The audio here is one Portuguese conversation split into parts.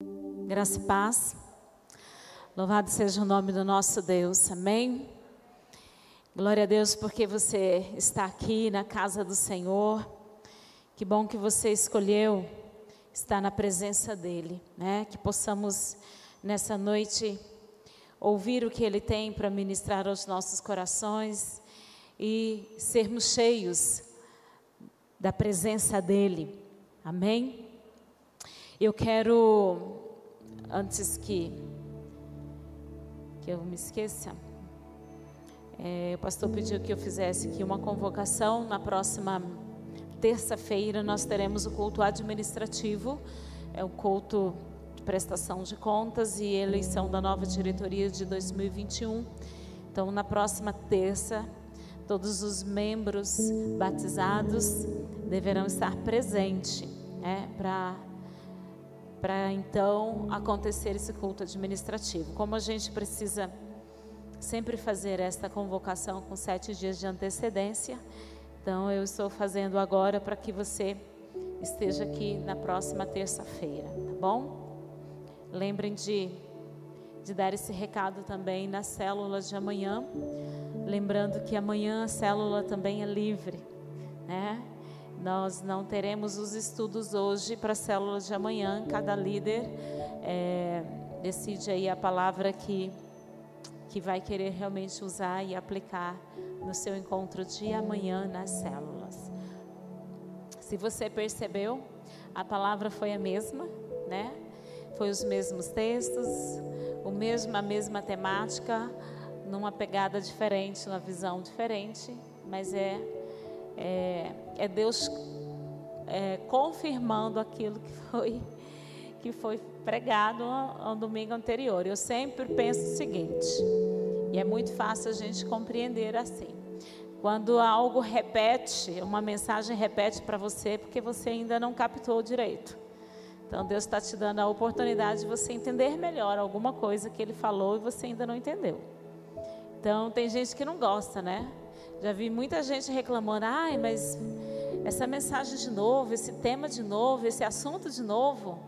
Graça e paz. Louvado seja o nome do nosso Deus. Amém. Glória a Deus porque você está aqui na casa do Senhor. Que bom que você escolheu estar na presença dele, né? Que possamos nessa noite ouvir o que ele tem para ministrar aos nossos corações e sermos cheios da presença dele. Amém. Eu quero antes que, que eu me esqueça, é, o pastor pediu que eu fizesse aqui uma convocação. Na próxima terça-feira nós teremos o culto administrativo, é o culto de prestação de contas e eleição da nova diretoria de 2021. Então, na próxima terça, todos os membros batizados deverão estar presentes né, para para então acontecer esse culto administrativo. Como a gente precisa sempre fazer esta convocação com sete dias de antecedência, então eu estou fazendo agora para que você esteja aqui na próxima terça-feira, tá bom? Lembrem de, de dar esse recado também nas células de amanhã, lembrando que amanhã a célula também é livre, né? Nós não teremos os estudos hoje para as células de amanhã. Cada líder é, decide aí a palavra que, que vai querer realmente usar e aplicar no seu encontro de amanhã nas células. Se você percebeu, a palavra foi a mesma, né? Foi os mesmos textos, o mesmo, a mesma temática, numa pegada diferente, numa visão diferente, mas é é, é Deus é, confirmando aquilo que foi, que foi pregado no domingo anterior. Eu sempre penso o seguinte, e é muito fácil a gente compreender assim. Quando algo repete, uma mensagem repete para você, porque você ainda não captou direito. Então Deus está te dando a oportunidade de você entender melhor alguma coisa que Ele falou e você ainda não entendeu. Então tem gente que não gosta, né? Já vi muita gente reclamando, ai, mas essa mensagem de novo, esse tema de novo, esse assunto de novo.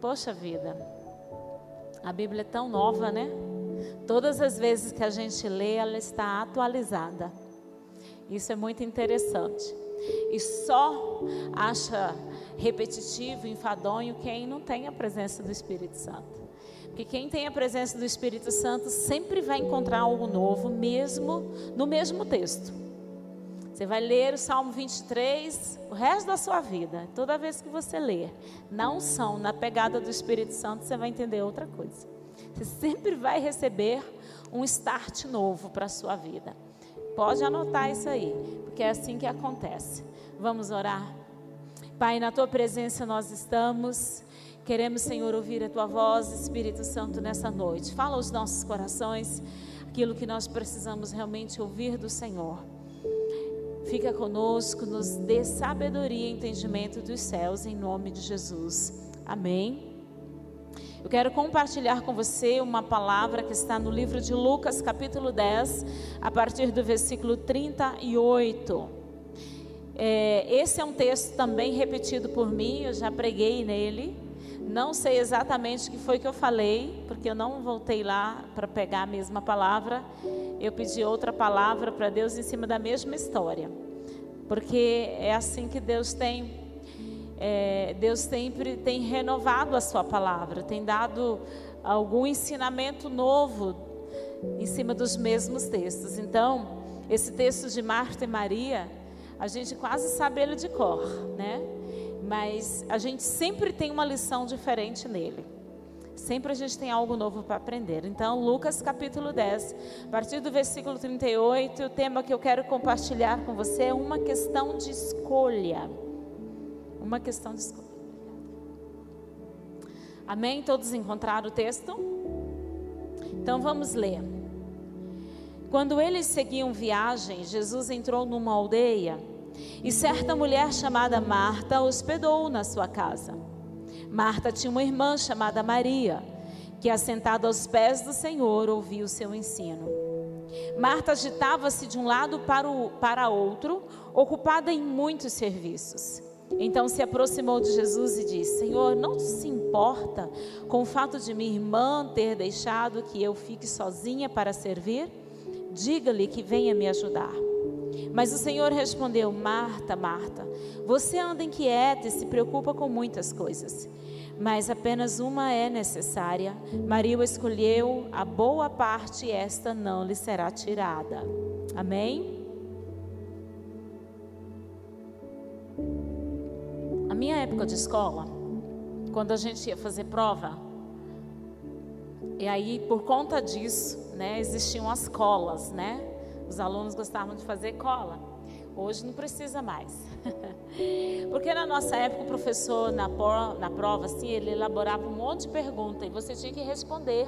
Poxa vida, a Bíblia é tão nova, né? Todas as vezes que a gente lê, ela está atualizada. Isso é muito interessante. E só acha repetitivo, enfadonho quem não tem a presença do Espírito Santo. Porque quem tem a presença do Espírito Santo sempre vai encontrar algo novo, mesmo no mesmo texto. Você vai ler o Salmo 23 o resto da sua vida. Toda vez que você ler, na unção, na pegada do Espírito Santo, você vai entender outra coisa. Você sempre vai receber um start novo para a sua vida. Pode anotar isso aí, porque é assim que acontece. Vamos orar? Pai, na tua presença nós estamos. Queremos, Senhor, ouvir a tua voz, Espírito Santo, nessa noite. Fala aos nossos corações aquilo que nós precisamos realmente ouvir do Senhor. Fica conosco, nos dê sabedoria e entendimento dos céus, em nome de Jesus. Amém. Eu quero compartilhar com você uma palavra que está no livro de Lucas, capítulo 10, a partir do versículo 38. É, esse é um texto também repetido por mim, eu já preguei nele. Não sei exatamente o que foi que eu falei, porque eu não voltei lá para pegar a mesma palavra. Eu pedi outra palavra para Deus em cima da mesma história. Porque é assim que Deus tem, é, Deus sempre tem renovado a sua palavra, tem dado algum ensinamento novo em cima dos mesmos textos. Então, esse texto de Marta e Maria, a gente quase sabe ele de cor, né? Mas a gente sempre tem uma lição diferente nele. Sempre a gente tem algo novo para aprender. Então, Lucas capítulo 10, a partir do versículo 38, o tema que eu quero compartilhar com você é uma questão de escolha. Uma questão de escolha. Amém? Todos encontraram o texto? Então vamos ler. Quando eles seguiam viagem, Jesus entrou numa aldeia e certa mulher chamada Marta hospedou-o na sua casa. Marta tinha uma irmã chamada Maria, que, assentada aos pés do Senhor, ouvia o seu ensino. Marta agitava-se de um lado para, o, para outro, ocupada em muitos serviços. Então se aproximou de Jesus e disse: Senhor, não se importa com o fato de minha irmã ter deixado que eu fique sozinha para servir? Diga-lhe que venha me ajudar. Mas o Senhor respondeu: Marta, Marta, você anda inquieta e se preocupa com muitas coisas, mas apenas uma é necessária. Maria escolheu a boa parte e esta não lhe será tirada. Amém? A minha época de escola, quando a gente ia fazer prova, e aí por conta disso, né, existiam as colas, né? Os alunos gostavam de fazer cola. Hoje não precisa mais. Porque na nossa época o professor na, na prova assim, ele elaborava um monte de perguntas e você tinha que responder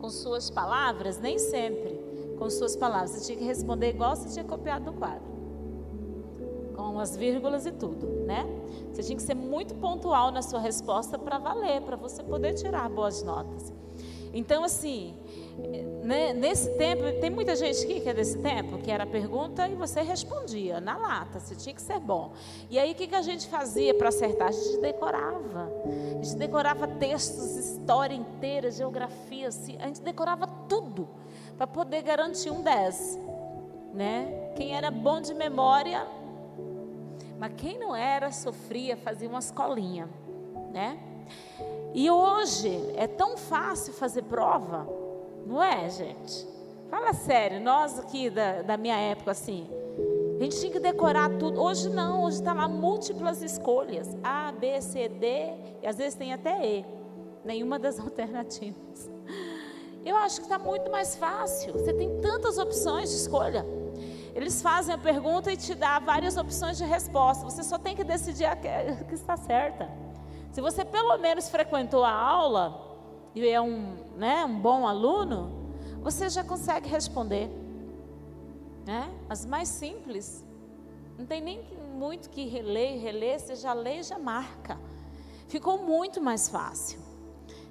com suas palavras, nem sempre com suas palavras. Você tinha que responder igual você tinha copiado do quadro. Com as vírgulas e tudo, né? Você tinha que ser muito pontual na sua resposta para valer, para você poder tirar boas notas. Então, assim, né, nesse tempo, tem muita gente aqui que é desse tempo, que era pergunta e você respondia na lata, você tinha que ser bom. E aí o que, que a gente fazia para acertar? A gente decorava. A gente decorava textos, história inteira, geografia, assim, a gente decorava tudo para poder garantir um 10. Né? Quem era bom de memória, mas quem não era, sofria, fazia uma escolinha. Né? E hoje é tão fácil fazer prova, não é, gente? Fala sério, nós aqui da, da minha época, assim, a gente tinha que decorar tudo. Hoje não, hoje está lá múltiplas escolhas: A, B, C, D, e às vezes tem até E. Nenhuma das alternativas. Eu acho que está muito mais fácil. Você tem tantas opções de escolha. Eles fazem a pergunta e te dá várias opções de resposta. Você só tem que decidir a que, está certa. Se você pelo menos frequentou a aula e é um, né, um bom aluno, você já consegue responder. Né? As mais simples. Não tem nem muito que reler, reler, você já lê e já marca. Ficou muito mais fácil.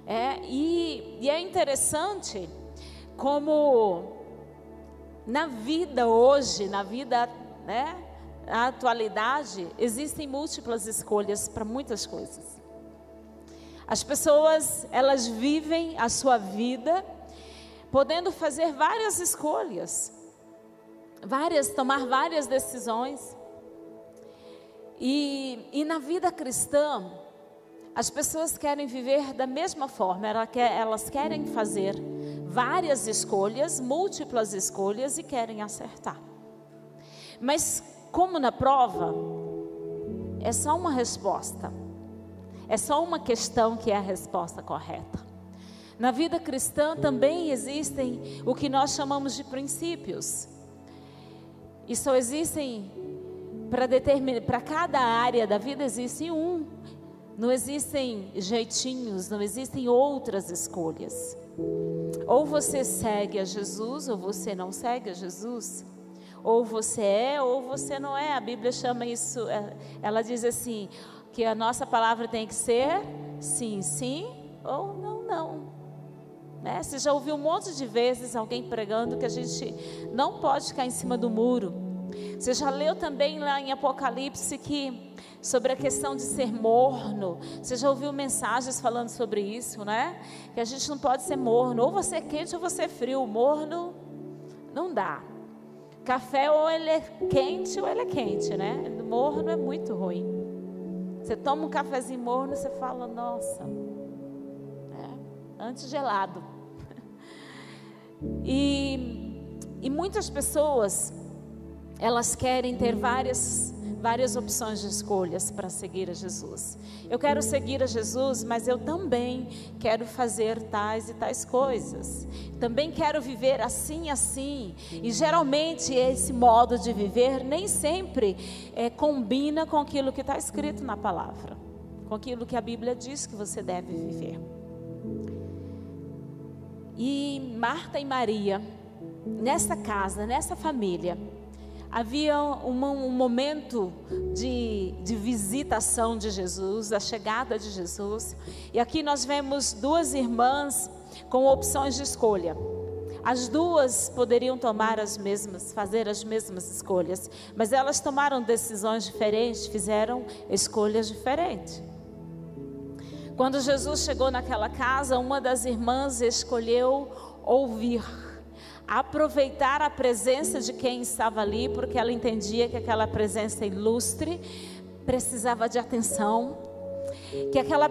É, e, e é interessante como na vida hoje, na vida, né, na atualidade, existem múltiplas escolhas para muitas coisas. As pessoas, elas vivem a sua vida podendo fazer várias escolhas, várias, tomar várias decisões. E, e na vida cristã, as pessoas querem viver da mesma forma, elas querem fazer várias escolhas, múltiplas escolhas e querem acertar. Mas, como na prova, é só uma resposta. É só uma questão que é a resposta correta. Na vida cristã também existem o que nós chamamos de princípios. E só existem para determinar, para cada área da vida existe um. Não existem jeitinhos, não existem outras escolhas. Ou você segue a Jesus, ou você não segue a Jesus. Ou você é, ou você não é. A Bíblia chama isso, é, ela diz assim: que a nossa palavra tem que ser sim, sim ou não, não. Né? Você já ouviu um monte de vezes alguém pregando que a gente não pode ficar em cima do muro. Você já leu também lá em Apocalipse que sobre a questão de ser morno. Você já ouviu mensagens falando sobre isso, né? Que a gente não pode ser morno. Ou você é quente ou você é frio. Morno não dá. Café ou ele é quente ou ele é quente, né? Morno é muito ruim. Você toma um cafezinho morno, você fala, nossa, é, antes gelado. E, e muitas pessoas, elas querem ter várias várias opções de escolhas para seguir a Jesus. Eu quero seguir a Jesus, mas eu também quero fazer tais e tais coisas. Também quero viver assim, assim. E geralmente esse modo de viver nem sempre é, combina com aquilo que está escrito na palavra, com aquilo que a Bíblia diz que você deve viver. E Marta e Maria, nessa casa, nessa família, havia uma, um momento de, de visitação de Jesus, a chegada de Jesus. E aqui nós vemos duas irmãs com opções de escolha. As duas poderiam tomar as mesmas, fazer as mesmas escolhas, mas elas tomaram decisões diferentes, fizeram escolhas diferentes. Quando Jesus chegou naquela casa, uma das irmãs escolheu ouvir, aproveitar a presença de quem estava ali, porque ela entendia que aquela presença ilustre precisava de atenção, que aquela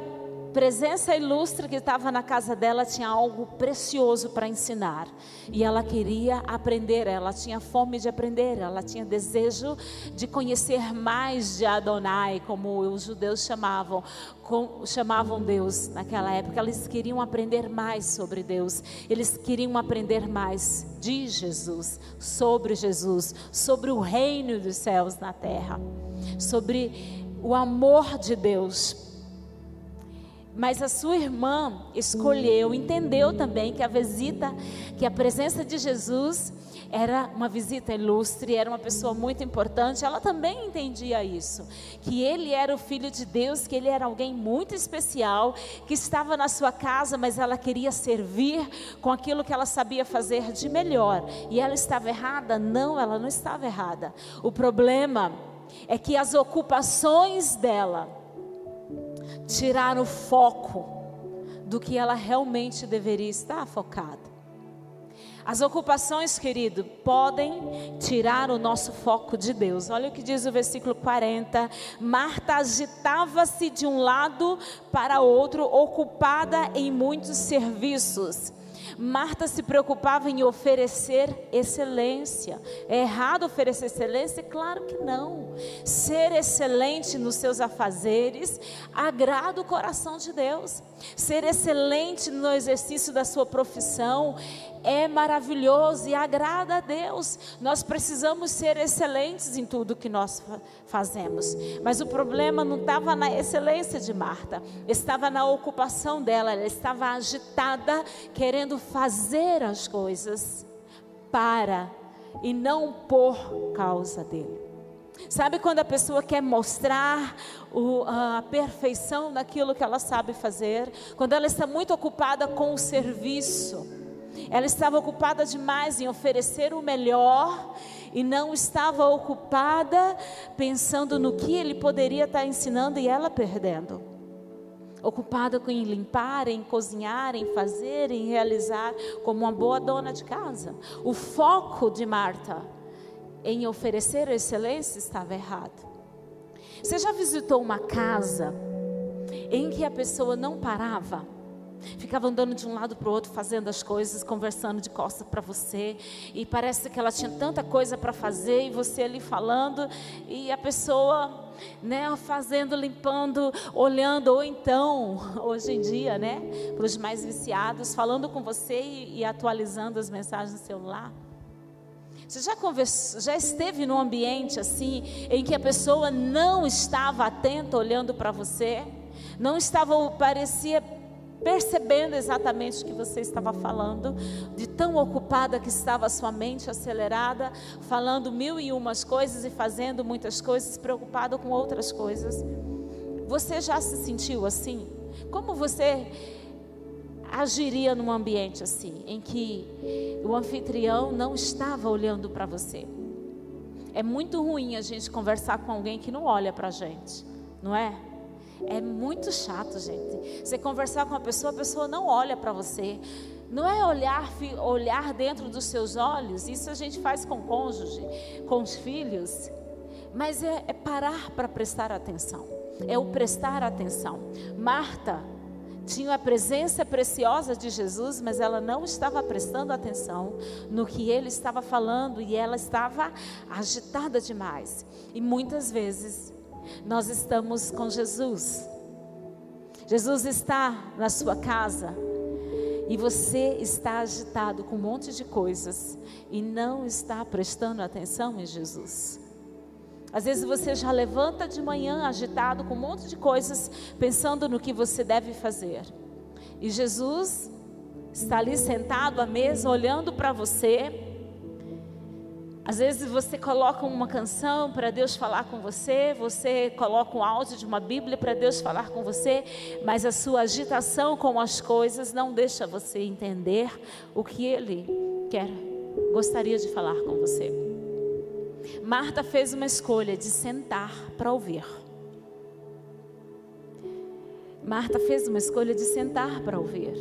presença ilustre que estava na casa dela tinha algo precioso para ensinar. E ela queria aprender, ela tinha fome de aprender, ela tinha desejo de conhecer mais de Adonai, como os judeus chamavam, com, chamavam Deus naquela época. Eles queriam aprender mais sobre Deus, eles queriam aprender mais de Jesus, sobre Jesus, sobre o reino dos céus na terra, sobre o amor de Deus mas a sua irmã escolheu, entendeu também que a visita, que a presença de Jesus era uma visita ilustre, era uma pessoa muito importante. Ela também entendia isso, que ele era o filho de Deus, que ele era alguém muito especial, que estava na sua casa, mas ela queria servir com aquilo que ela sabia fazer de melhor. E ela estava errada? Não, ela não estava errada. O problema é que as ocupações dela tirar o foco do que ela realmente deveria estar focada. As ocupações, querido, podem tirar o nosso foco de Deus. Olha o que diz o versículo 40. Marta agitava-se de um lado para outro, ocupada em muitos serviços. Marta se preocupava em oferecer excelência. É errado oferecer excelência? Claro que não. Ser excelente nos seus afazeres agrada o coração de Deus. Ser excelente no exercício da sua profissão é maravilhoso e agrada a Deus. Nós precisamos ser excelentes em tudo que nós fazemos. Mas o problema não estava na excelência de Marta, estava na ocupação dela. Ela estava agitada, querendo fazer as coisas para e não por causa dele. Sabe quando a pessoa quer mostrar o, a perfeição daquilo que ela sabe fazer? Quando ela está muito ocupada com o serviço ela estava ocupada demais em oferecer o melhor e não estava ocupada pensando no que ele poderia estar ensinando e ela perdendo. Ocupada com em limpar, em cozinhar, em fazer, em realizar, como uma boa dona de casa. O foco de Marta em oferecer excelência estava errado. Você já visitou uma casa em que a pessoa não parava? Ficava andando de um lado para o outro, fazendo as coisas, conversando de costas para você. E parece que ela tinha tanta coisa para fazer, e você ali falando, e a pessoa, né, fazendo, limpando, olhando, ou então, hoje em dia, né, para os mais viciados, falando com você e, e atualizando as mensagens no celular. Você já, conversou, já esteve num ambiente assim, em que a pessoa não estava atenta olhando para você? Não estava, parecia percebendo exatamente o que você estava falando, de tão ocupada que estava a sua mente acelerada, falando mil e umas coisas e fazendo muitas coisas, preocupado com outras coisas. Você já se sentiu assim? Como você agiria num ambiente assim, em que o anfitrião não estava olhando para você? É muito ruim a gente conversar com alguém que não olha para a gente, não é? É muito chato, gente. Você conversar com uma pessoa, a pessoa não olha para você. Não é olhar, olhar dentro dos seus olhos, isso a gente faz com o cônjuge, com os filhos. Mas é, é parar para prestar atenção. É o prestar atenção. Marta tinha a presença preciosa de Jesus, mas ela não estava prestando atenção no que ele estava falando e ela estava agitada demais. E muitas vezes nós estamos com Jesus. Jesus está na sua casa e você está agitado com um monte de coisas e não está prestando atenção em Jesus. Às vezes você já levanta de manhã agitado com um monte de coisas, pensando no que você deve fazer. E Jesus está ali sentado à mesa, olhando para você Às vezes você coloca uma canção para Deus falar com você, você coloca um áudio de uma Bíblia para Deus falar com você, mas a sua agitação com as coisas não deixa você entender o que Ele quer, gostaria de falar com você. Marta fez uma escolha de sentar para ouvir. Marta fez uma escolha de sentar para ouvir.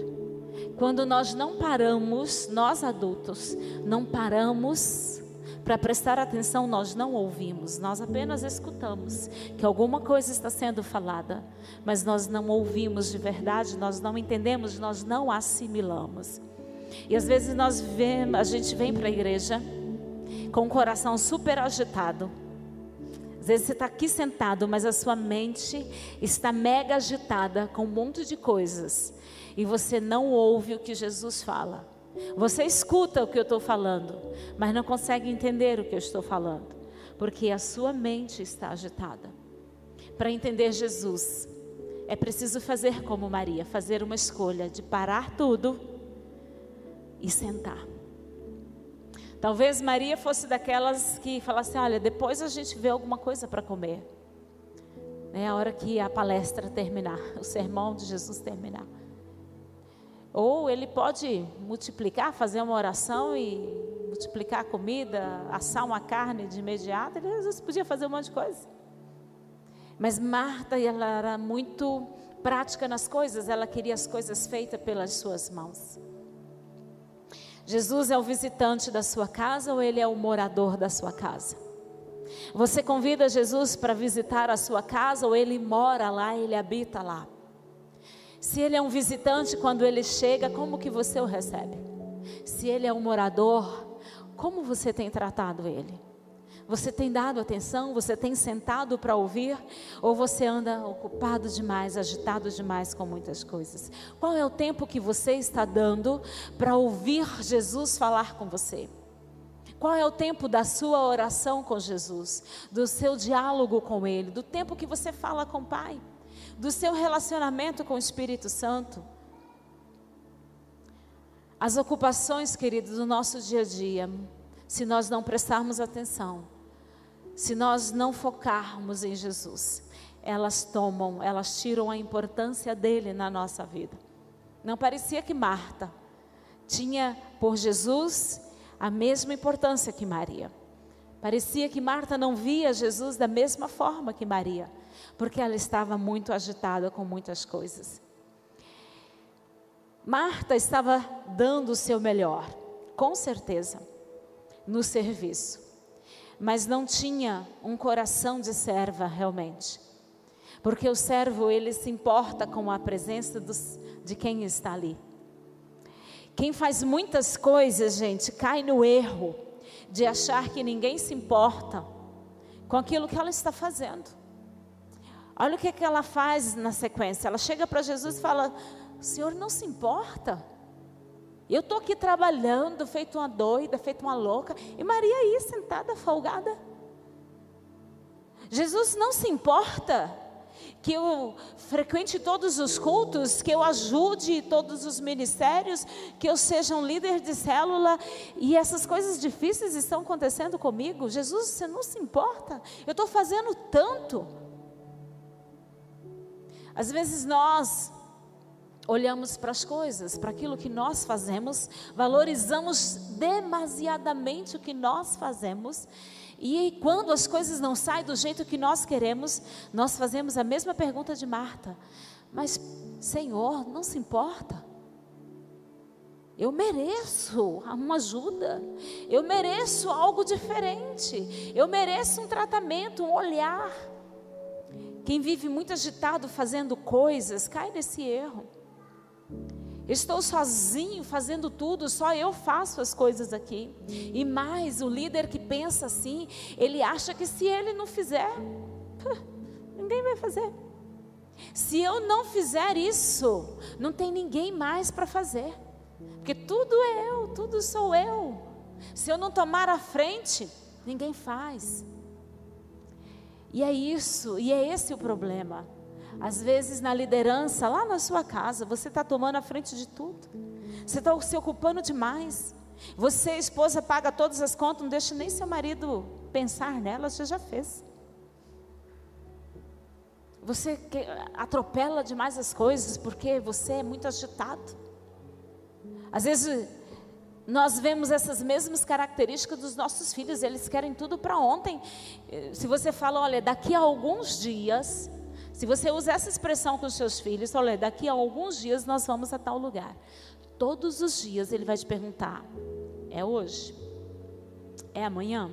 Quando nós não paramos, nós adultos, não paramos para prestar atenção, nós não ouvimos, nós apenas escutamos que alguma coisa está sendo falada, mas nós não ouvimos de verdade, nós não entendemos, nós não assimilamos. E às vezes nós vemos, a gente vem para a igreja com o coração super agitado. Às vezes você está aqui sentado, mas a sua mente está mega agitada com um monte de coisas e você não ouve o que Jesus fala. Você escuta o que eu estou falando, mas não consegue entender o que eu estou falando, porque a sua mente está agitada. Para entender Jesus, é preciso fazer como Maria, fazer uma escolha de parar tudo e sentar. Talvez Maria fosse daquelas que falasse: Olha, depois a gente vê alguma coisa para comer. É a hora que a palestra terminar, o sermão de Jesus terminar. Ou ele pode multiplicar, fazer uma oração e multiplicar a comida, assar uma carne de imediato. Ele às vezes podia fazer um monte de coisa. Mas Marta, ela era muito prática nas coisas, ela queria as coisas feitas pelas suas mãos. Jesus é o visitante da sua casa ou ele é o morador da sua casa? Você convida Jesus para visitar a sua casa ou ele mora lá, ele habita lá? Se ele é um visitante quando ele chega, como que você o recebe? Se ele é um morador, como você tem tratado ele? Você tem dado atenção? Você tem sentado para ouvir? Ou você anda ocupado demais, agitado demais com muitas coisas? Qual é o tempo que você está dando para ouvir Jesus falar com você? Qual é o tempo da sua oração com Jesus, do seu diálogo com Ele, do tempo que você fala com o Pai? Do seu relacionamento com o Espírito Santo. As ocupações, queridos, do nosso dia a dia, se nós não prestarmos atenção, se nós não focarmos em Jesus, elas tomam, elas tiram a importância dele na nossa vida. Não parecia que Marta tinha por Jesus a mesma importância que Maria. Parecia que Marta não via Jesus da mesma forma que Maria porque ela estava muito agitada com muitas coisas. Marta estava dando o seu melhor, com certeza, no serviço, mas não tinha um coração de serva realmente, porque o servo ele se importa com a presença dos, de quem está ali. Quem faz muitas coisas, gente, cai no erro de achar que ninguém se importa com aquilo que ela está fazendo. Olha o que, é que ela faz na sequência. Ela chega para Jesus e fala: O Senhor não se importa. Eu estou aqui trabalhando, feito uma doida, feito uma louca. E Maria aí, sentada, folgada. Jesus não se importa que eu frequente todos os cultos, que eu ajude todos os ministérios, que eu seja um líder de célula e essas coisas difíceis estão acontecendo comigo. Jesus, você não se importa? Eu estou fazendo tanto. Às vezes nós olhamos para as coisas, para aquilo que nós fazemos, valorizamos demasiadamente o que nós fazemos. E quando as coisas não saem do jeito que nós queremos, nós fazemos a mesma pergunta de Marta: Mas, Senhor, não se importa? Eu mereço uma ajuda, eu mereço algo diferente, eu mereço um tratamento, um olhar. Quem vive muito agitado fazendo coisas, cai nesse erro. Estou sozinho fazendo tudo, só eu faço as coisas aqui. E mais, o líder que pensa assim, ele acha que se ele não fizer, ninguém vai fazer. Se eu não fizer isso, não tem ninguém mais para fazer. Porque tudo é eu, tudo sou eu. Se eu não tomar a frente, ninguém faz. E é isso, e é esse o problema. Às vezes na liderança, lá na sua casa, você está tomando a frente de tudo. Você está se ocupando demais. Você, esposa, paga todas as contas, não deixa nem seu marido pensar nela, você já fez. Você atropela demais as coisas porque você é muito agitado. Às vezes nós vemos essas mesmas características dos nossos filhos, eles querem tudo para ontem. Se você fala, olha, daqui a alguns dias, se você usa essa expressão com os seus filhos, olha, daqui a alguns dias nós vamos a tal lugar. Todos os dias ele vai te perguntar: é hoje? É amanhã?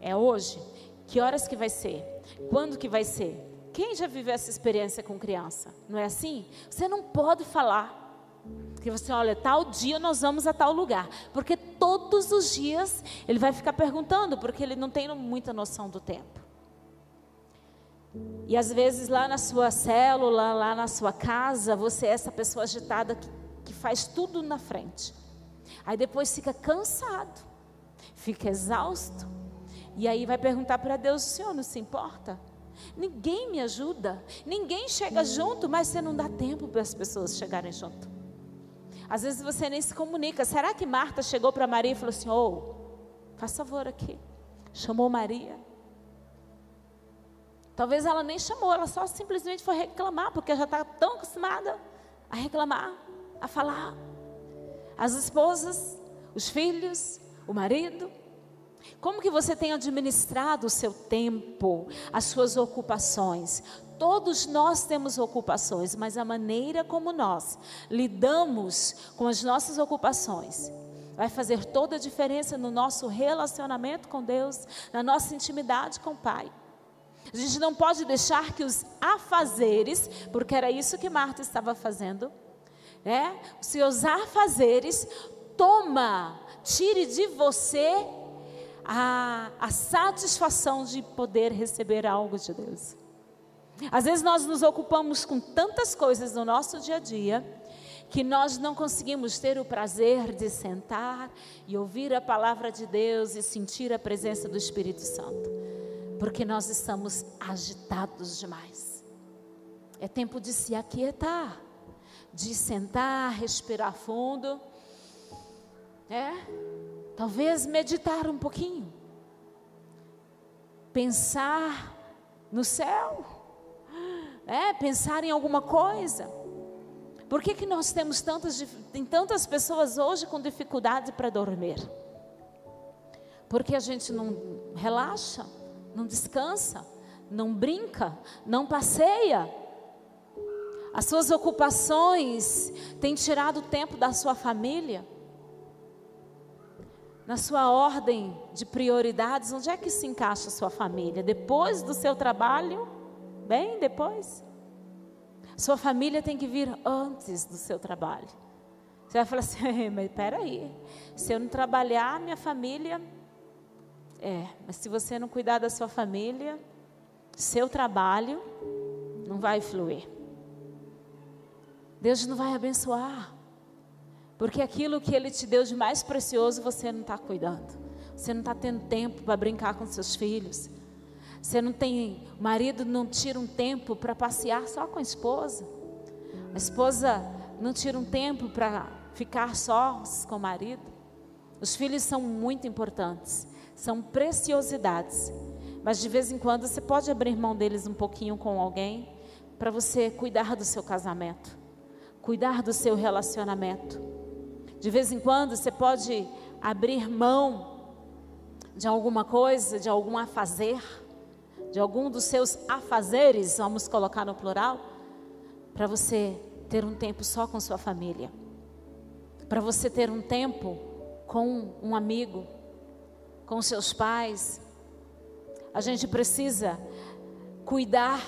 É hoje? Que horas que vai ser? Quando que vai ser? Quem já viveu essa experiência com criança? Não é assim? Você não pode falar. Que você olha, tal dia nós vamos a tal lugar. Porque todos os dias ele vai ficar perguntando, porque ele não tem muita noção do tempo. E às vezes lá na sua célula, lá na sua casa, você é essa pessoa agitada que, que faz tudo na frente. Aí depois fica cansado, fica exausto. E aí vai perguntar para Deus: senhor não se importa? Ninguém me ajuda, ninguém chega junto, mas você não dá tempo para as pessoas chegarem junto. Às vezes você nem se comunica. Será que Marta chegou para Maria e falou assim: Ô, oh, faz favor aqui? Chamou Maria. Talvez ela nem chamou, ela só simplesmente foi reclamar, porque já está tão acostumada a reclamar, a falar. As esposas, os filhos, o marido, como que você tem administrado o seu tempo, as suas ocupações? Todos nós temos ocupações, mas a maneira como nós lidamos com as nossas ocupações vai fazer toda a diferença no nosso relacionamento com Deus, na nossa intimidade com o Pai. A gente não pode deixar que os afazeres, porque era isso que Marta estava fazendo, né? Os seus afazeres toma, tire de você a, a satisfação de poder receber algo de Deus. Às vezes nós nos ocupamos com tantas coisas no nosso dia a dia que nós não conseguimos ter o prazer de sentar e ouvir a palavra de Deus e sentir a presença do Espírito Santo, porque nós estamos agitados demais. É tempo de se aquietar, de sentar, respirar fundo, é? Talvez meditar um pouquinho. Pensar no céu. É, pensar em alguma coisa. Por que, que nós temos tantas, tem tantas pessoas hoje com dificuldade para dormir? Porque a gente não relaxa, não descansa, não brinca, não passeia. As suas ocupações têm tirado tempo da sua família na sua ordem de prioridades, onde é que se encaixa a sua família? Depois do seu trabalho? Bem, depois? Sua família tem que vir antes do seu trabalho. Você vai falar assim, mas peraí, se eu não trabalhar, minha família. É, mas se você não cuidar da sua família, seu trabalho não vai fluir. Deus não vai abençoar. Porque aquilo que Ele te deu de mais precioso você não está cuidando. Você não está tendo tempo para brincar com seus filhos. Você não tem, o marido não tira um tempo para passear só com a esposa. A esposa não tira um tempo para ficar só com o marido. Os filhos são muito importantes, são preciosidades. Mas de vez em quando você pode abrir mão deles um pouquinho com alguém para você cuidar do seu casamento, cuidar do seu relacionamento. De vez em quando você pode abrir mão de alguma coisa, de algum afazer, de algum dos seus afazeres, vamos colocar no plural, para você ter um tempo só com sua família, para você ter um tempo com um amigo, com seus pais. A gente precisa cuidar,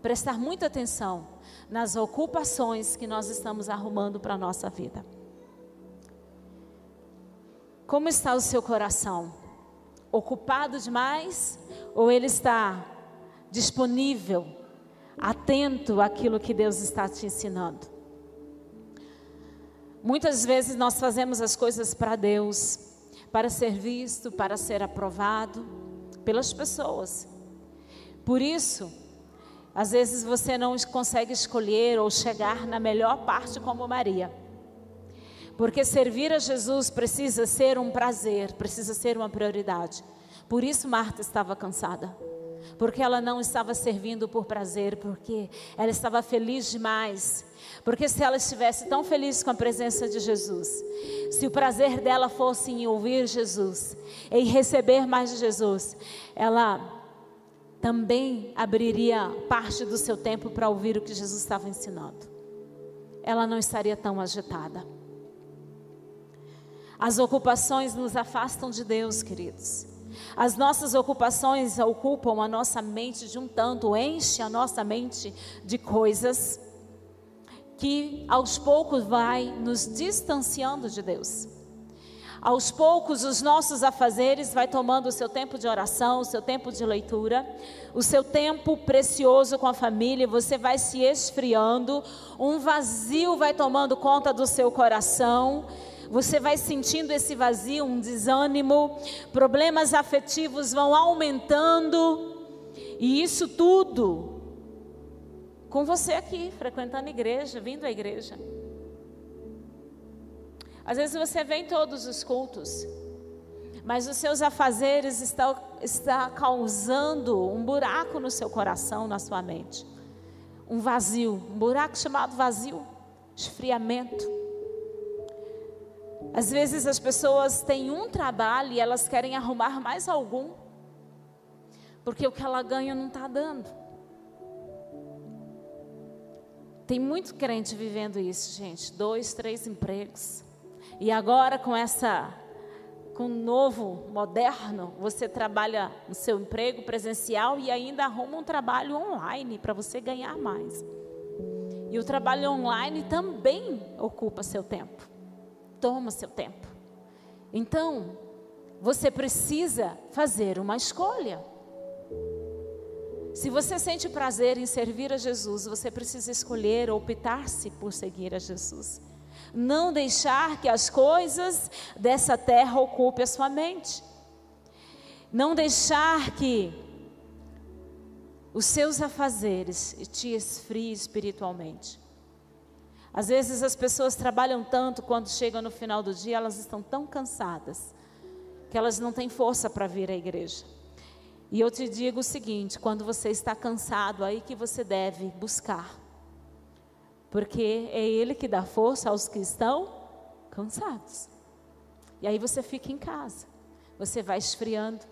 prestar muita atenção nas ocupações que nós estamos arrumando para a nossa vida. Como está o seu coração? Ocupado demais ou ele está disponível, atento àquilo que Deus está te ensinando? Muitas vezes nós fazemos as coisas para Deus, para ser visto, para ser aprovado pelas pessoas. Por isso, às vezes você não consegue escolher ou chegar na melhor parte como Maria. Porque servir a Jesus precisa ser um prazer, precisa ser uma prioridade. Por isso Marta estava cansada. Porque ela não estava servindo por prazer, porque ela estava feliz demais. Porque se ela estivesse tão feliz com a presença de Jesus, se o prazer dela fosse em ouvir Jesus, em receber mais de Jesus, ela também abriria parte do seu tempo para ouvir o que Jesus estava ensinando. Ela não estaria tão agitada. As ocupações nos afastam de Deus, queridos. As nossas ocupações ocupam a nossa mente de um tanto, enche a nossa mente de coisas que aos poucos vai nos distanciando de Deus. Aos poucos os nossos afazeres vai tomando o seu tempo de oração, o seu tempo de leitura, o seu tempo precioso com a família, você vai se esfriando, um vazio vai tomando conta do seu coração você vai sentindo esse vazio, um desânimo, problemas afetivos vão aumentando, e isso tudo com você aqui, frequentando a igreja, vindo à igreja. Às vezes você vem todos os cultos, mas os seus afazeres estão, está causando um buraco no seu coração, na sua mente. Um vazio, um buraco chamado vazio, esfriamento. Às vezes as pessoas têm um trabalho e elas querem arrumar mais algum, porque o que ela ganha não está dando. Tem muito crente vivendo isso, gente. Dois, três empregos. E agora com essa, com o novo, moderno, você trabalha no seu emprego presencial e ainda arruma um trabalho online para você ganhar mais. E o trabalho online também ocupa seu tempo toma seu tempo. Então, você precisa fazer uma escolha. Se você sente prazer em servir a Jesus, você precisa escolher optar-se por seguir a Jesus. Não deixar que as coisas dessa terra ocupem a sua mente. Não deixar que os seus afazeres te esfriem espiritualmente. Às vezes as pessoas trabalham tanto quando chegam no final do dia, elas estão tão cansadas que elas não têm força para vir à igreja. E eu te digo o seguinte: quando você está cansado, aí que você deve buscar, porque é Ele que dá força aos que estão cansados. E aí você fica em casa, você vai esfriando.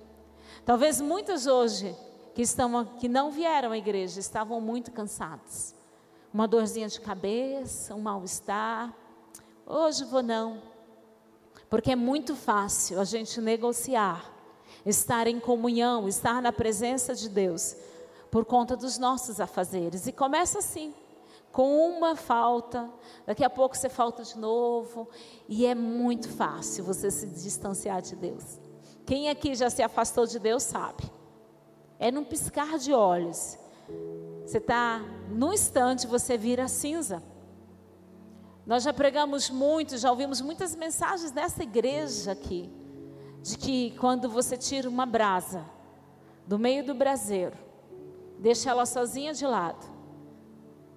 Talvez muitos hoje que estão que não vieram à igreja estavam muito cansados uma dorzinha de cabeça, um mal-estar. Hoje vou não, porque é muito fácil a gente negociar, estar em comunhão, estar na presença de Deus, por conta dos nossos afazeres. E começa assim, com uma falta, daqui a pouco você falta de novo, e é muito fácil você se distanciar de Deus. Quem aqui já se afastou de Deus sabe. É num piscar de olhos. Você está, num instante, você vira cinza. Nós já pregamos muito, já ouvimos muitas mensagens nessa igreja aqui, de que quando você tira uma brasa do meio do braseiro, deixa ela sozinha de lado,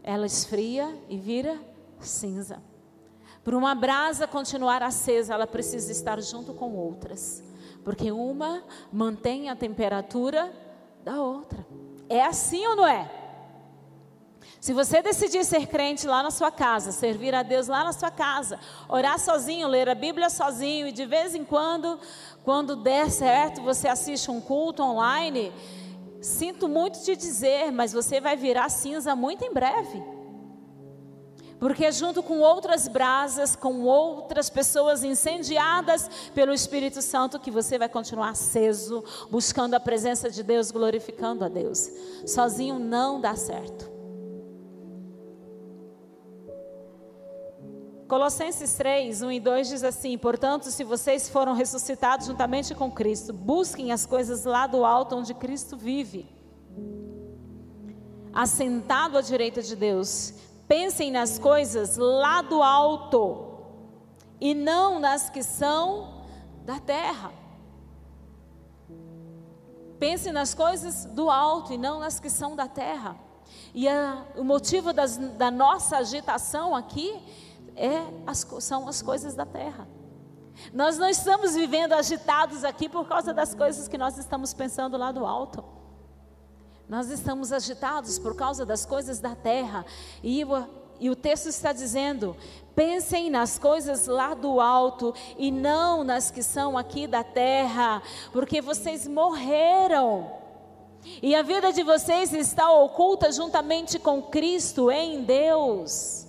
ela esfria e vira cinza. Para uma brasa continuar acesa, ela precisa estar junto com outras, porque uma mantém a temperatura da outra. É assim ou não é? Se você decidir ser crente lá na sua casa, servir a Deus lá na sua casa, orar sozinho, ler a Bíblia sozinho e de vez em quando, quando der certo, você assiste um culto online, sinto muito te dizer, mas você vai virar cinza muito em breve. Porque junto com outras brasas, com outras pessoas incendiadas pelo Espírito Santo, que você vai continuar aceso, buscando a presença de Deus, glorificando a Deus. Sozinho não dá certo. Colossenses 3, 1 e 2 diz assim: Portanto, se vocês foram ressuscitados juntamente com Cristo, busquem as coisas lá do alto onde Cristo vive, assentado à direita de Deus. Pensem nas coisas lá do alto e não nas que são da terra. Pensem nas coisas do alto e não nas que são da terra. E a, o motivo das, da nossa agitação aqui é as, são as coisas da terra. Nós não estamos vivendo agitados aqui por causa das coisas que nós estamos pensando lá do alto. Nós estamos agitados por causa das coisas da terra. E, e o texto está dizendo: pensem nas coisas lá do alto e não nas que são aqui da terra, porque vocês morreram. E a vida de vocês está oculta juntamente com Cristo em Deus.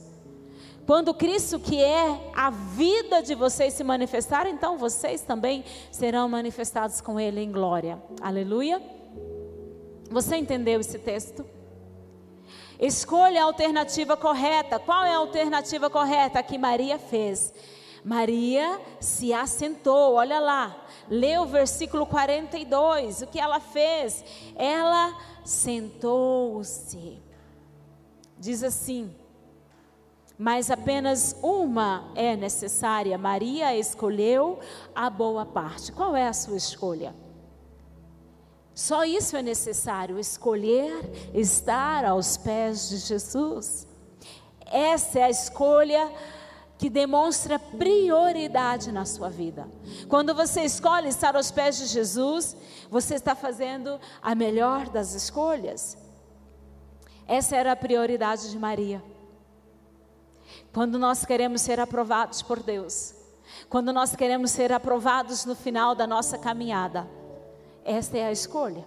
Quando Cristo, que é a vida de vocês, se manifestar, então vocês também serão manifestados com Ele em glória. Aleluia. Você entendeu esse texto? Escolha a alternativa correta. Qual é a alternativa correta que Maria fez? Maria se assentou, olha lá, lê o versículo 42. O que ela fez? Ela sentou-se. Diz assim: mas apenas uma é necessária. Maria escolheu a boa parte. Qual é a sua escolha? Só isso é necessário, escolher estar aos pés de Jesus. Essa é a escolha que demonstra prioridade na sua vida. Quando você escolhe estar aos pés de Jesus, você está fazendo a melhor das escolhas. Essa era a prioridade de Maria. Quando nós queremos ser aprovados por Deus, quando nós queremos ser aprovados no final da nossa caminhada, esta é a escolha.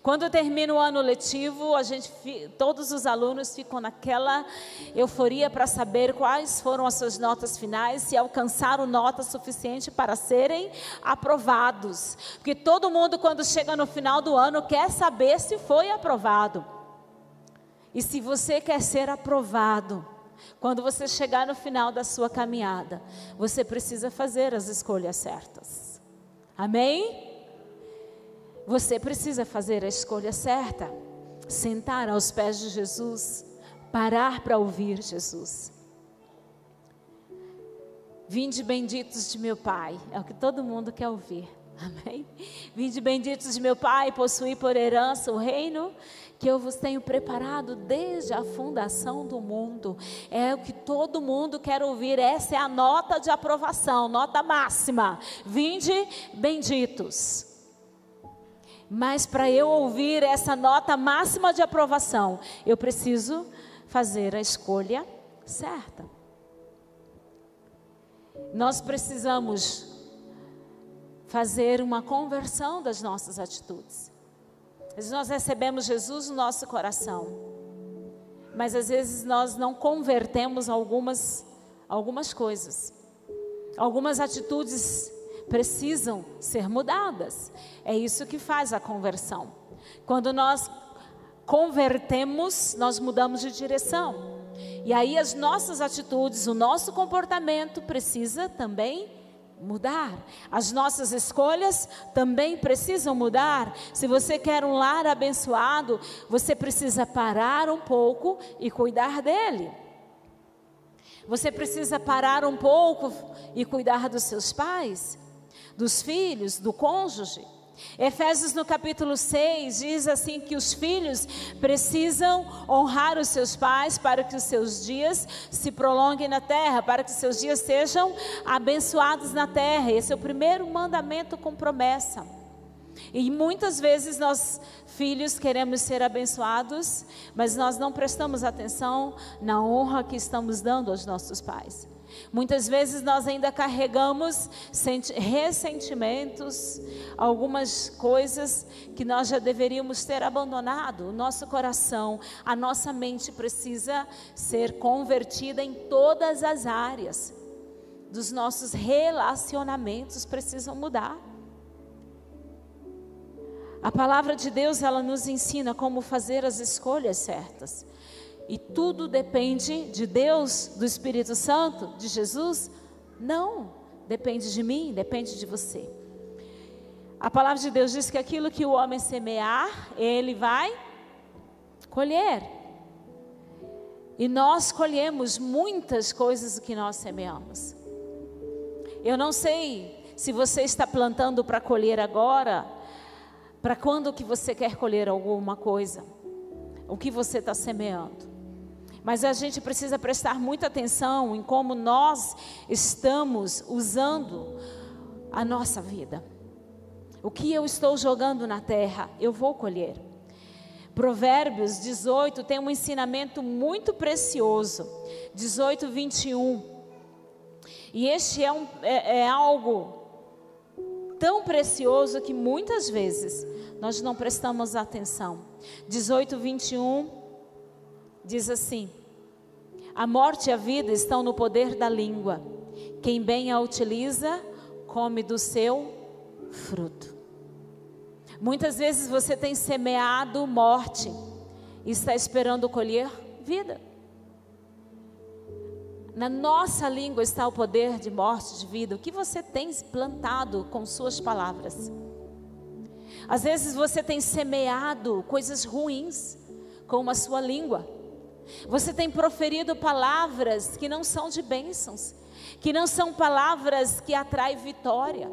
Quando termina o ano letivo, a gente, todos os alunos ficam naquela euforia para saber quais foram as suas notas finais, se alcançaram nota suficiente para serem aprovados. Porque todo mundo, quando chega no final do ano, quer saber se foi aprovado. E se você quer ser aprovado, quando você chegar no final da sua caminhada, você precisa fazer as escolhas certas. Amém? Você precisa fazer a escolha certa. Sentar aos pés de Jesus, parar para ouvir Jesus. Vinde benditos de meu Pai, é o que todo mundo quer ouvir. Amém? Vinde benditos de meu Pai, possuí por herança o reino que eu vos tenho preparado desde a fundação do mundo. É o que todo mundo quer ouvir. Essa é a nota de aprovação, nota máxima. Vinde benditos. Mas para eu ouvir essa nota máxima de aprovação, eu preciso fazer a escolha certa. Nós precisamos fazer uma conversão das nossas atitudes. Às vezes nós recebemos Jesus no nosso coração, mas às vezes nós não convertemos algumas, algumas coisas. Algumas atitudes precisam ser mudadas. É isso que faz a conversão. Quando nós convertemos, nós mudamos de direção. E aí as nossas atitudes, o nosso comportamento precisa também mudar. As nossas escolhas também precisam mudar. Se você quer um lar abençoado, você precisa parar um pouco e cuidar dele. Você precisa parar um pouco e cuidar dos seus pais, dos filhos, do cônjuge. Efésios no capítulo 6 diz assim que os filhos precisam honrar os seus pais para que os seus dias se prolonguem na terra, para que seus dias sejam abençoados na terra. Esse é o primeiro mandamento com promessa. E muitas vezes nós, filhos, queremos ser abençoados, mas nós não prestamos atenção na honra que estamos dando aos nossos pais. Muitas vezes nós ainda carregamos ressentimentos, algumas coisas que nós já deveríamos ter abandonado. O nosso coração, a nossa mente precisa ser convertida em todas as áreas. Dos nossos relacionamentos precisam mudar. A palavra de Deus, ela nos ensina como fazer as escolhas certas. E tudo depende de Deus, do Espírito Santo, de Jesus? Não. Depende de mim, depende de você. A palavra de Deus diz que aquilo que o homem semear, ele vai colher. E nós colhemos muitas coisas que nós semeamos. Eu não sei se você está plantando para colher agora, para quando que você quer colher alguma coisa, o que você está semeando. Mas a gente precisa prestar muita atenção em como nós estamos usando a nossa vida. O que eu estou jogando na terra, eu vou colher. Provérbios 18 tem um ensinamento muito precioso. 18, 21. E este é, um, é, é algo tão precioso que muitas vezes nós não prestamos atenção. 18, 21 diz assim: A morte e a vida estão no poder da língua. Quem bem a utiliza, come do seu fruto. Muitas vezes você tem semeado morte e está esperando colher vida. Na nossa língua está o poder de morte, de vida. O que você tem plantado com suas palavras? Às vezes você tem semeado coisas ruins com a sua língua. Você tem proferido palavras que não são de bênçãos, que não são palavras que atraem vitória.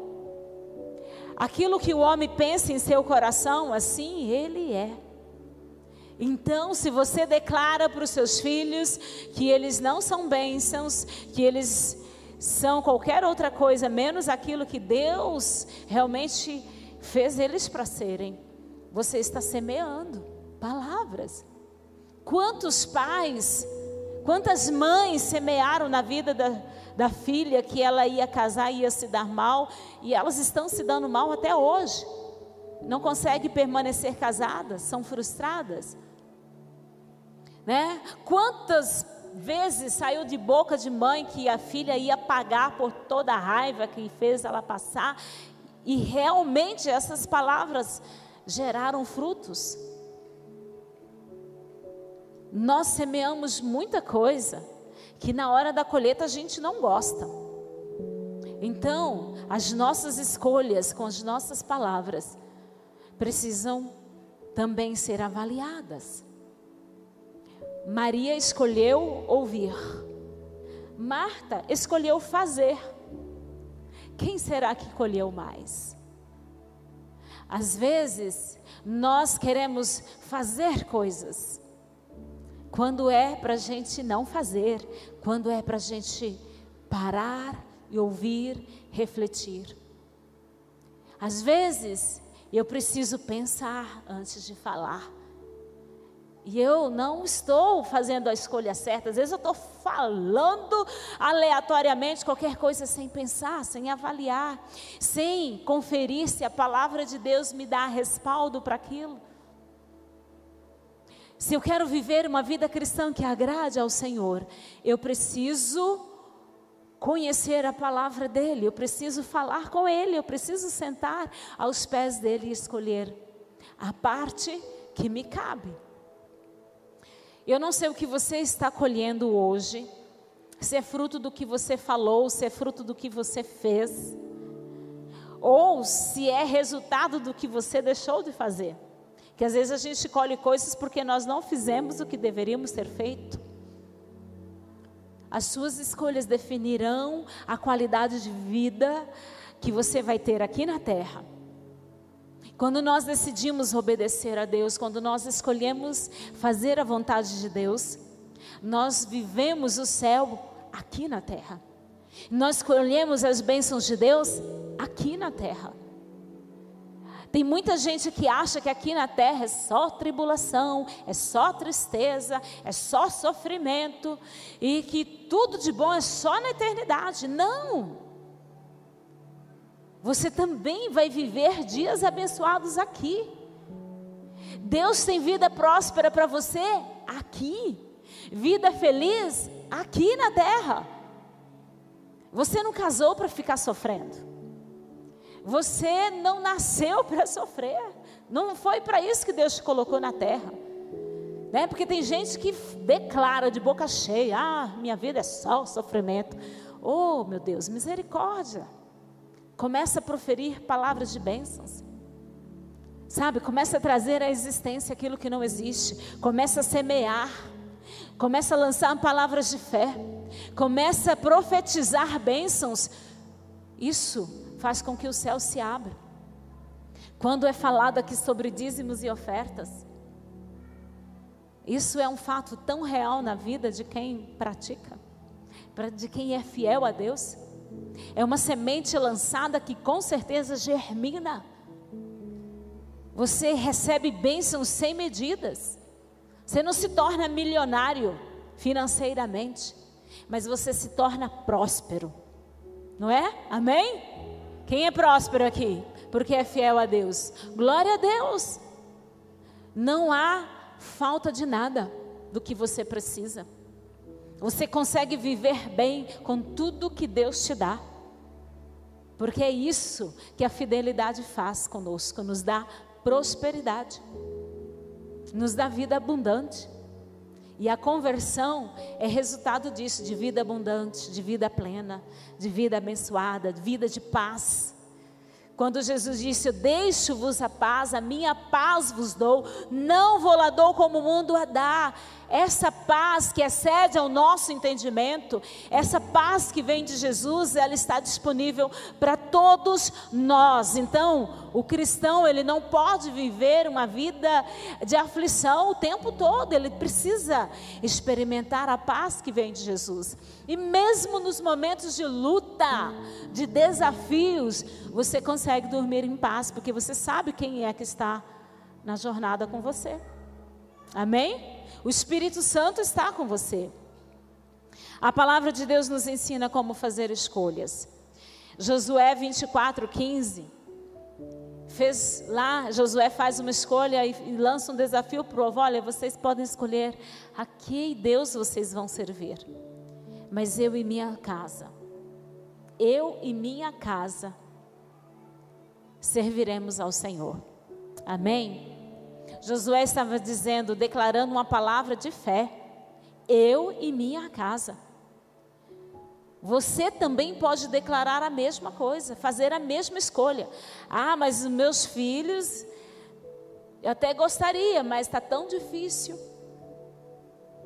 Aquilo que o homem pensa em seu coração, assim ele é. Então, se você declara para os seus filhos que eles não são bênçãos, que eles são qualquer outra coisa menos aquilo que Deus realmente fez eles para serem, você está semeando palavras. Quantos pais, quantas mães semearam na vida da, da filha que ela ia casar, ia se dar mal, e elas estão se dando mal até hoje. Não conseguem permanecer casadas, são frustradas. Né? Quantas vezes saiu de boca de mãe que a filha ia pagar por toda a raiva que fez ela passar, e realmente essas palavras geraram frutos. Nós semeamos muita coisa que na hora da colheita a gente não gosta. Então, as nossas escolhas com as nossas palavras precisam também ser avaliadas. Maria escolheu ouvir, Marta escolheu fazer. Quem será que colheu mais? Às vezes, nós queremos fazer coisas, quando é para a gente não fazer, quando é para a gente parar e ouvir, refletir. Às vezes, eu preciso pensar antes de falar. E eu não estou fazendo a escolha certa. Às vezes eu estou falando aleatoriamente qualquer coisa sem pensar, sem avaliar, sem conferir se a palavra de Deus me dá respaldo para aquilo. Se eu quero viver uma vida cristã que agrade ao Senhor, eu preciso conhecer a palavra dele, eu preciso falar com ele, eu preciso sentar aos pés dele e escolher a parte que me cabe. Eu não sei o que você está colhendo hoje, se é fruto do que você falou, se é fruto do que você fez, ou se é resultado do que você deixou de fazer. Que às vezes a gente colhe coisas porque nós não fizemos o que deveríamos ter feito. As suas escolhas definirão a qualidade de vida que você vai ter aqui na terra. Quando nós decidimos obedecer a Deus, quando nós escolhemos fazer a vontade de Deus, nós vivemos o céu aqui na terra. Nós escolhemos as bênçãos de Deus aqui na terra. Tem muita gente que acha que aqui na terra é só tribulação, é só tristeza, é só sofrimento e que tudo de bom é só na eternidade. Não! Você também vai viver dias abençoados aqui. Deus tem vida próspera para você aqui, vida feliz aqui na terra. Você não casou para ficar sofrendo. Você não nasceu para sofrer. Não foi para isso que Deus te colocou na terra. Né? Porque tem gente que declara de boca cheia: ah, minha vida é só sofrimento. Oh, meu Deus, misericórdia. Começa a proferir palavras de bênçãos. Sabe, começa a trazer à existência aquilo que não existe. Começa a semear. Começa a lançar palavras de fé. Começa a profetizar bênçãos. Isso faz com que o céu se abra. Quando é falado aqui sobre dízimos e ofertas, Isso é um fato tão real na vida de quem pratica, de quem é fiel a Deus. É uma semente lançada que com certeza germina. Você recebe bênçãos sem medidas. Você não se torna milionário financeiramente, mas você se torna próspero. Não é? Amém? Quem é próspero aqui? Porque é fiel a Deus. Glória a Deus. Não há falta de nada do que você precisa. Você consegue viver bem com tudo que Deus te dá. Porque é isso que a fidelidade faz conosco, nos dá prosperidade, nos dá vida abundante. E a conversão é resultado disso, de vida abundante, de vida plena, de vida abençoada, de vida de paz. Quando Jesus disse: Deixo-vos a paz, a minha paz vos dou, não vou lá dou como o mundo a dá. Essa paz que excede ao nosso entendimento, essa paz que vem de Jesus, ela está disponível para todos nós. Então, o cristão, ele não pode viver uma vida de aflição o tempo todo, ele precisa experimentar a paz que vem de Jesus. E mesmo nos momentos de luta, de desafios, você consegue dormir em paz, porque você sabe quem é que está na jornada com você. Amém? O Espírito Santo está com você. A palavra de Deus nos ensina como fazer escolhas. Josué 24, 15. Fez lá, Josué faz uma escolha e, e lança um desafio para o povo: olha, vocês podem escolher a que Deus vocês vão servir. Mas eu e minha casa, eu e minha casa serviremos ao Senhor. Amém? Josué estava dizendo, declarando uma palavra de fé. Eu e minha casa. Você também pode declarar a mesma coisa, fazer a mesma escolha. Ah, mas os meus filhos, eu até gostaria, mas está tão difícil.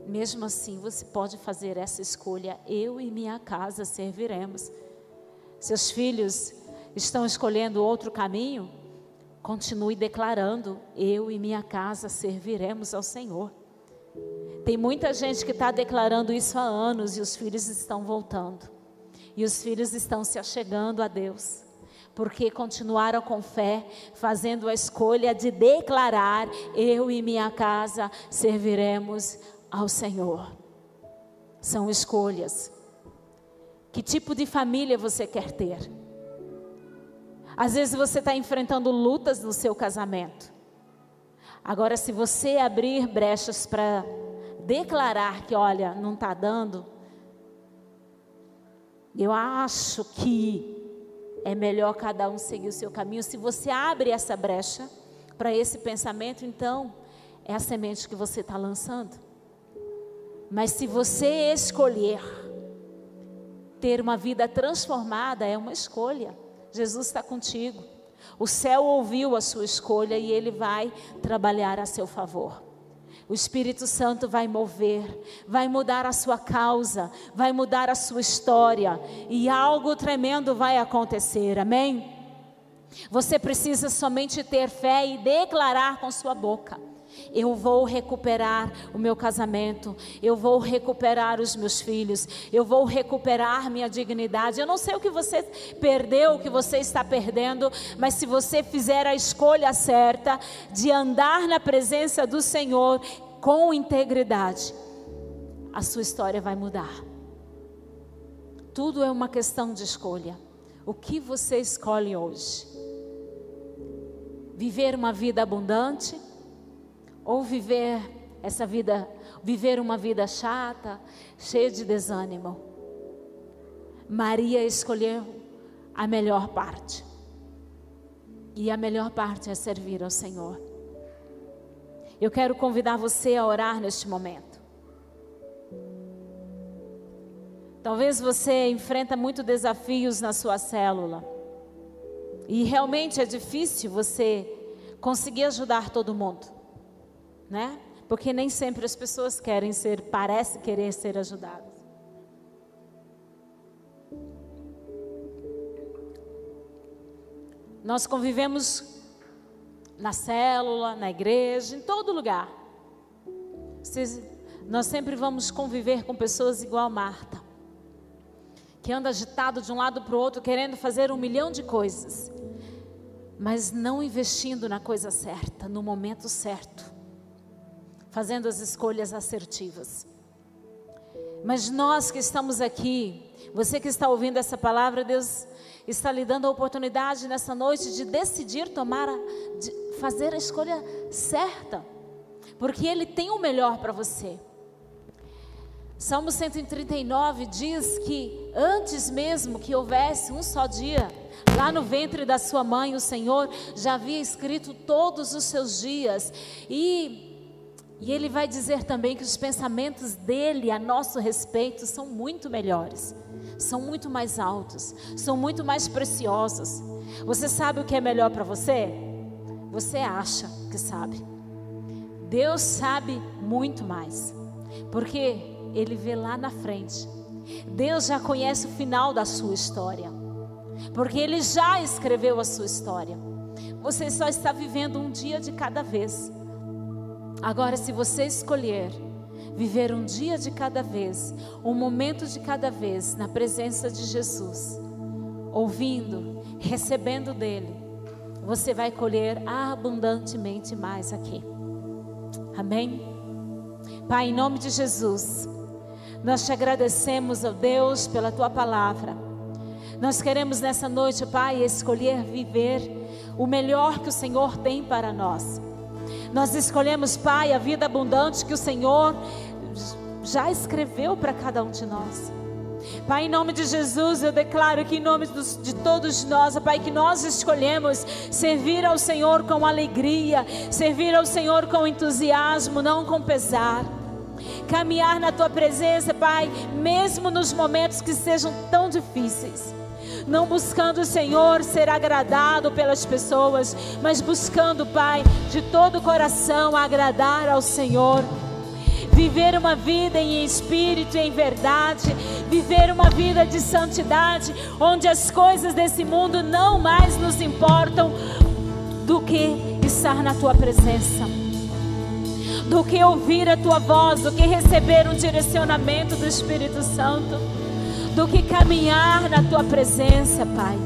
Mesmo assim, você pode fazer essa escolha. Eu e minha casa serviremos. Seus filhos estão escolhendo outro caminho? Continue declarando: eu e minha casa serviremos ao Senhor. Tem muita gente que está declarando isso há anos e os filhos estão voltando. E os filhos estão se achegando a Deus. Porque continuaram com fé, fazendo a escolha de declarar: eu e minha casa serviremos ao Senhor. São escolhas. Que tipo de família você quer ter? Às vezes você está enfrentando lutas no seu casamento. Agora, se você abrir brechas para declarar que, olha, não está dando, eu acho que é melhor cada um seguir o seu caminho. Se você abre essa brecha para esse pensamento, então é a semente que você está lançando. Mas se você escolher ter uma vida transformada, é uma escolha. Jesus está contigo. O céu ouviu a sua escolha e ele vai trabalhar a seu favor. O Espírito Santo vai mover, vai mudar a sua causa, vai mudar a sua história e algo tremendo vai acontecer. Amém? Você precisa somente ter fé e declarar com sua boca. Eu vou recuperar o meu casamento, eu vou recuperar os meus filhos, eu vou recuperar minha dignidade. Eu não sei o que você perdeu, o que você está perdendo, mas se você fizer a escolha certa de andar na presença do Senhor com integridade, a sua história vai mudar. Tudo é uma questão de escolha. O que você escolhe hoje? Viver uma vida abundante? Ou viver essa vida, viver uma vida chata, cheia de desânimo. Maria escolheu a melhor parte. E a melhor parte é servir ao Senhor. Eu quero convidar você a orar neste momento. Talvez você enfrenta muitos desafios na sua célula. E realmente é difícil você conseguir ajudar todo mundo né? Porque nem sempre as pessoas querem ser, parece querer ser ajudadas. Nós convivemos na célula, na igreja, em todo lugar. nós sempre vamos conviver com pessoas igual a Marta, que anda agitado de um lado para o outro, querendo fazer um milhão de coisas, mas não investindo na coisa certa, no momento certo, fazendo as escolhas assertivas. Mas nós que estamos aqui, você que está ouvindo essa palavra, Deus está lhe dando a oportunidade nessa noite de decidir tomar, a, de fazer a escolha certa, porque Ele tem o melhor para você. Salmo 139 diz que antes mesmo que houvesse um só dia, lá no ventre da sua mãe, o Senhor já havia escrito todos os seus dias e e ele vai dizer também que os pensamentos dele a nosso respeito são muito melhores, são muito mais altos, são muito mais preciosos. Você sabe o que é melhor para você? Você acha que sabe. Deus sabe muito mais, porque ele vê lá na frente. Deus já conhece o final da sua história, porque ele já escreveu a sua história. Você só está vivendo um dia de cada vez. Agora, se você escolher viver um dia de cada vez, um momento de cada vez na presença de Jesus, ouvindo, recebendo dele, você vai colher abundantemente mais aqui. Amém? Pai, em nome de Jesus, nós te agradecemos, ó Deus, pela tua palavra. Nós queremos nessa noite, Pai, escolher viver o melhor que o Senhor tem para nós. Nós escolhemos, Pai, a vida abundante que o Senhor já escreveu para cada um de nós. Pai, em nome de Jesus, eu declaro que em nome de todos nós, Pai, que nós escolhemos servir ao Senhor com alegria, servir ao Senhor com entusiasmo, não com pesar. Caminhar na tua presença, Pai, mesmo nos momentos que sejam tão difíceis não buscando, Senhor, ser agradado pelas pessoas, mas buscando, Pai, de todo o coração agradar ao Senhor. Viver uma vida em espírito e em verdade, viver uma vida de santidade, onde as coisas desse mundo não mais nos importam do que estar na tua presença do que ouvir a tua voz, do que receber um direcionamento do Espírito Santo do que caminhar na tua presença, Pai.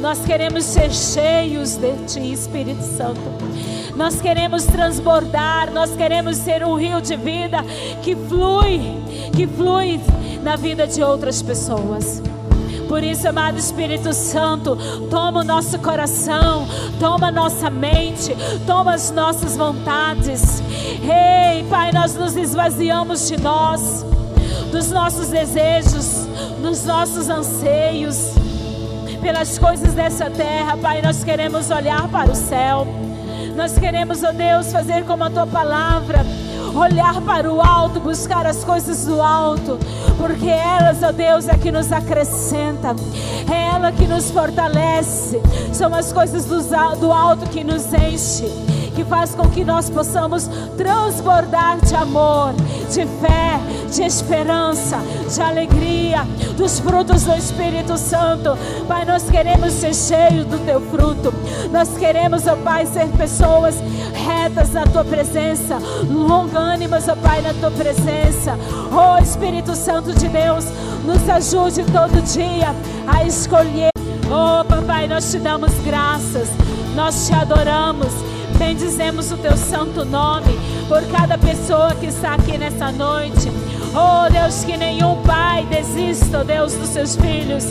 Nós queremos ser cheios de Ti, Espírito Santo. Nós queremos transbordar, nós queremos ser um rio de vida que flui, que flui na vida de outras pessoas. Por isso, amado Espírito Santo, toma o nosso coração, toma a nossa mente, toma as nossas vontades. Ei, Pai, nós nos esvaziamos de nós, dos nossos desejos, nos nossos anseios, pelas coisas dessa terra, Pai, nós queremos olhar para o céu. Nós queremos, ó oh Deus, fazer como a tua palavra, olhar para o alto, buscar as coisas do alto, porque elas, ó oh Deus, é que nos acrescenta, é ela que nos fortalece, são as coisas do alto que nos enche que faz com que nós possamos transbordar de amor, de fé, de esperança, de alegria, dos frutos do Espírito Santo. Pai, nós queremos ser cheios do teu fruto. Nós queremos, ó oh Pai, ser pessoas retas na tua presença, longânimas, ó oh Pai, na tua presença. Oh Espírito Santo de Deus, nos ajude todo dia a escolher. Oh, Papai, nós te damos graças, nós te adoramos Bendizemos o teu santo nome por cada pessoa que está aqui nessa noite. Oh Deus, que nenhum pai desista, oh Deus, dos seus filhos.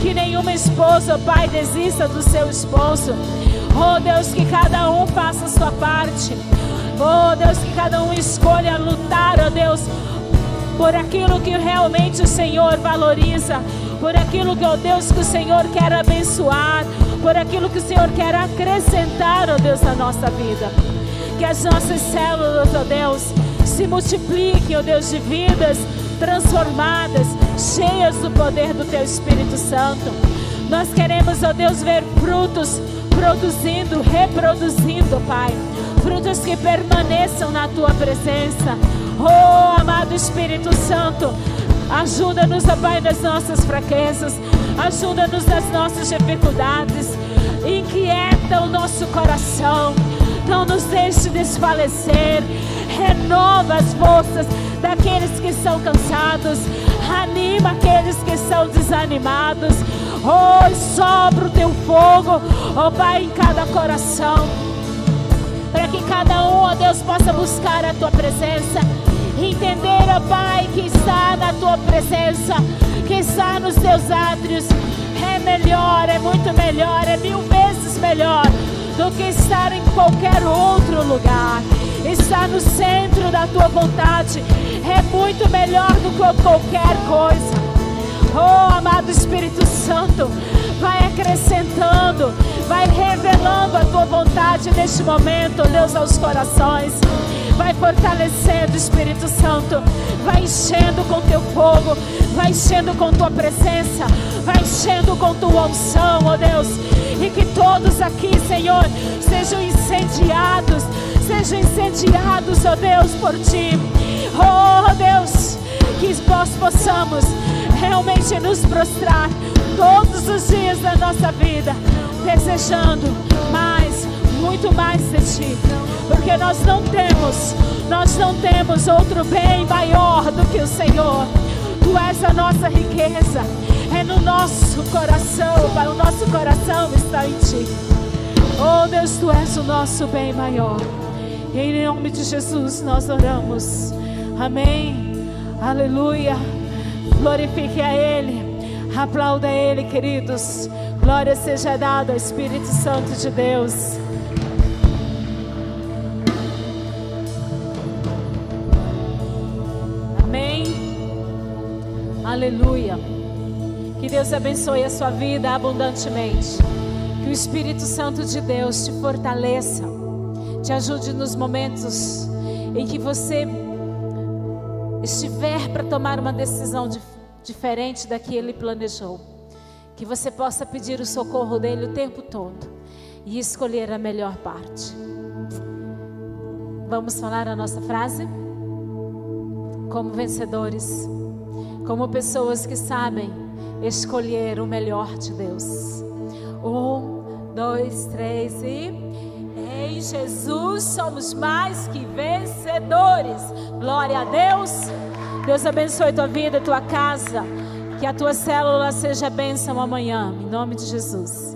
Que nenhuma esposa, oh Pai, desista do seu esposo. Oh Deus, que cada um faça a sua parte. Oh Deus, que cada um escolha lutar, oh Deus, por aquilo que realmente o Senhor valoriza, por aquilo que, oh Deus, que o Senhor quer abençoar por aquilo que o Senhor quer acrescentar, ó oh Deus, na nossa vida. Que as nossas células, ó oh Deus, se multipliquem, ó Deus, de vidas transformadas, cheias do poder do Teu Espírito Santo. Nós queremos, ó Deus, ver frutos produzindo, reproduzindo, Pai. Frutos que permaneçam na Tua presença. Oh, amado Espírito Santo, ajuda-nos, ó Pai, nas nossas fraquezas. Ajuda-nos nas nossas dificuldades. Inquieta o nosso coração. Não nos deixe desfalecer. renova as forças daqueles que são cansados, anima aqueles que são desanimados. Oh, sobra o teu fogo, oh Pai, em cada coração, para que cada um, ó Deus, possa buscar a tua presença, entender, ó Pai, que está na tua presença, que está nos teus átrios. É melhor, é muito melhor, é mil vezes melhor do que estar em qualquer outro lugar. Estar no centro da tua vontade é muito melhor do que qualquer coisa. Oh, amado Espírito Santo, vai acrescentando, vai revelando a tua vontade neste momento, Deus, aos corações. Vai fortalecendo, Espírito Santo, vai enchendo com teu fogo, vai enchendo com tua presença, vai enchendo com tua unção, ó Deus e que todos aqui, Senhor, sejam incendiados, sejam incendiados, ó Deus, por ti. Oh Deus, que nós possamos realmente nos prostrar todos os dias da nossa vida, desejando mais, muito mais de ti, porque nós não temos, nós não temos outro bem maior do que o Senhor. Tu és a nossa riqueza é no nosso coração. O nosso coração está em Ti. Oh Deus, Tu és o nosso bem maior. Em nome de Jesus nós oramos. Amém. Aleluia. Glorifique a Ele. Aplauda Ele, queridos. Glória seja dada ao Espírito Santo de Deus. Amém. Aleluia. Que Deus abençoe a sua vida abundantemente. Que o Espírito Santo de Deus te fortaleça, te ajude nos momentos em que você estiver para tomar uma decisão diferente da que ele planejou. Que você possa pedir o socorro dele o tempo todo e escolher a melhor parte. Vamos falar a nossa frase? Como vencedores, como pessoas que sabem escolher o melhor de Deus. Um, dois, três e. Em Jesus somos mais que vencedores. Glória a Deus. Deus abençoe tua vida, tua casa. Que a tua célula seja bênção amanhã. Em nome de Jesus.